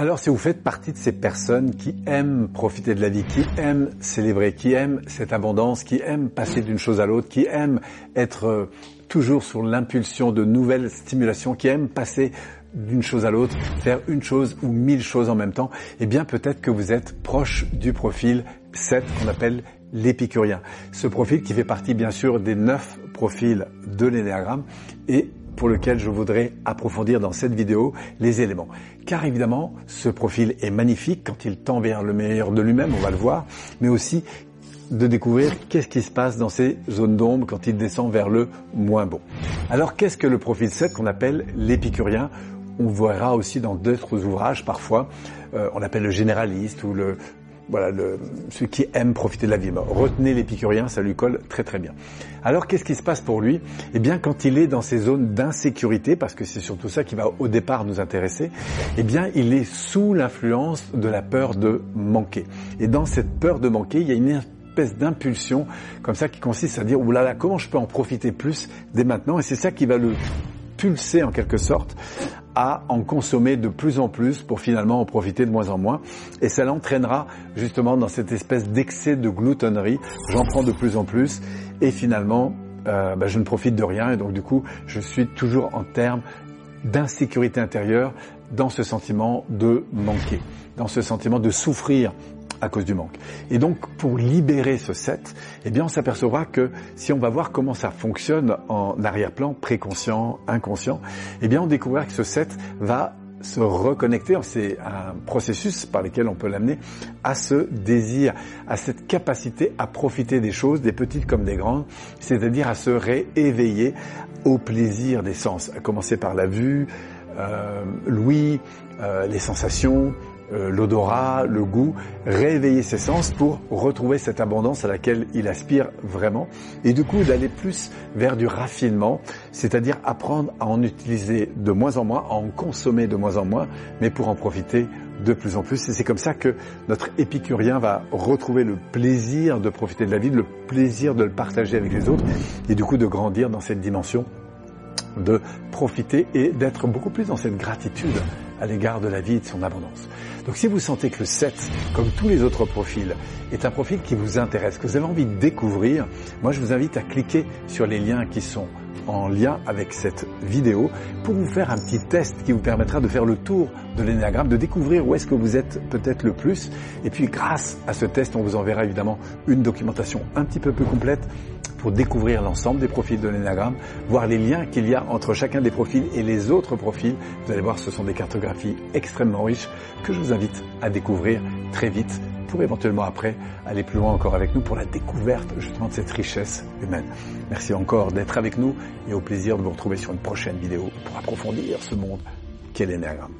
Alors si vous faites partie de ces personnes qui aiment profiter de la vie, qui aiment célébrer, qui aiment cette abondance, qui aiment passer d'une chose à l'autre, qui aiment être euh, toujours sur l'impulsion de nouvelles stimulations, qui aiment passer d'une chose à l'autre, faire une chose ou mille choses en même temps, eh bien peut-être que vous êtes proche du profil 7 qu'on appelle l'épicurien. Ce profil qui fait partie bien sûr des neuf profils de l'énéagramme et pour lequel je voudrais approfondir dans cette vidéo les éléments. Car évidemment, ce profil est magnifique quand il tend vers le meilleur de lui-même, on va le voir, mais aussi de découvrir qu'est-ce qui se passe dans ces zones d'ombre quand il descend vers le moins bon. Alors qu'est-ce que le profil 7 qu'on appelle l'épicurien? On verra aussi dans d'autres ouvrages parfois, euh, on appelle le généraliste ou le voilà, le, celui qui aime profiter de la vie. Retenez l'épicurien, ça lui colle très très bien. Alors qu'est-ce qui se passe pour lui? Eh bien quand il est dans ces zones d'insécurité, parce que c'est surtout ça qui va au départ nous intéresser, eh bien il est sous l'influence de la peur de manquer. Et dans cette peur de manquer, il y a une espèce d'impulsion comme ça qui consiste à dire, oulala, comment je peux en profiter plus dès maintenant? Et c'est ça qui va le pulser en quelque sorte à en consommer de plus en plus pour finalement en profiter de moins en moins. Et ça l'entraînera justement dans cette espèce d'excès de gloutonnerie. J'en prends de plus en plus et finalement euh, bah, je ne profite de rien et donc du coup je suis toujours en termes d'insécurité intérieure dans ce sentiment de manquer, dans ce sentiment de souffrir à cause du manque. Et donc, pour libérer ce 7, eh bien, on s'apercevra que si on va voir comment ça fonctionne en arrière-plan, préconscient, inconscient, eh bien, on découvrira que ce 7 va se reconnecter, c'est un processus par lequel on peut l'amener à ce désir, à cette capacité à profiter des choses, des petites comme des grandes, c'est-à-dire à se rééveiller au plaisir des sens, à commencer par la vue, euh, l'ouïe, euh, les sensations, euh, l'odorat, le goût, réveiller ses sens pour retrouver cette abondance à laquelle il aspire vraiment, et du coup d'aller plus vers du raffinement, c'est-à-dire apprendre à en utiliser de moins en moins, à en consommer de moins en moins, mais pour en profiter de plus en plus. Et c'est comme ça que notre épicurien va retrouver le plaisir de profiter de la vie, le plaisir de le partager avec les autres, et du coup de grandir dans cette dimension de profiter et d'être beaucoup plus dans cette gratitude à l'égard de la vie et de son abondance. Donc si vous sentez que le 7, comme tous les autres profils, est un profil qui vous intéresse, que vous avez envie de découvrir, moi je vous invite à cliquer sur les liens qui sont en lien avec cette vidéo pour vous faire un petit test qui vous permettra de faire le tour de l'énéagramme, de découvrir où est-ce que vous êtes peut-être le plus. Et puis grâce à ce test, on vous enverra évidemment une documentation un petit peu plus complète pour découvrir l'ensemble des profils de l'énagramme, voir les liens qu'il y a entre chacun des profils et les autres profils. Vous allez voir, ce sont des cartographies extrêmement riches que je vous invite à découvrir très vite pour éventuellement après aller plus loin encore avec nous pour la découverte justement de cette richesse humaine. Merci encore d'être avec nous et au plaisir de vous retrouver sur une prochaine vidéo pour approfondir ce monde qu'est l'énéagramme.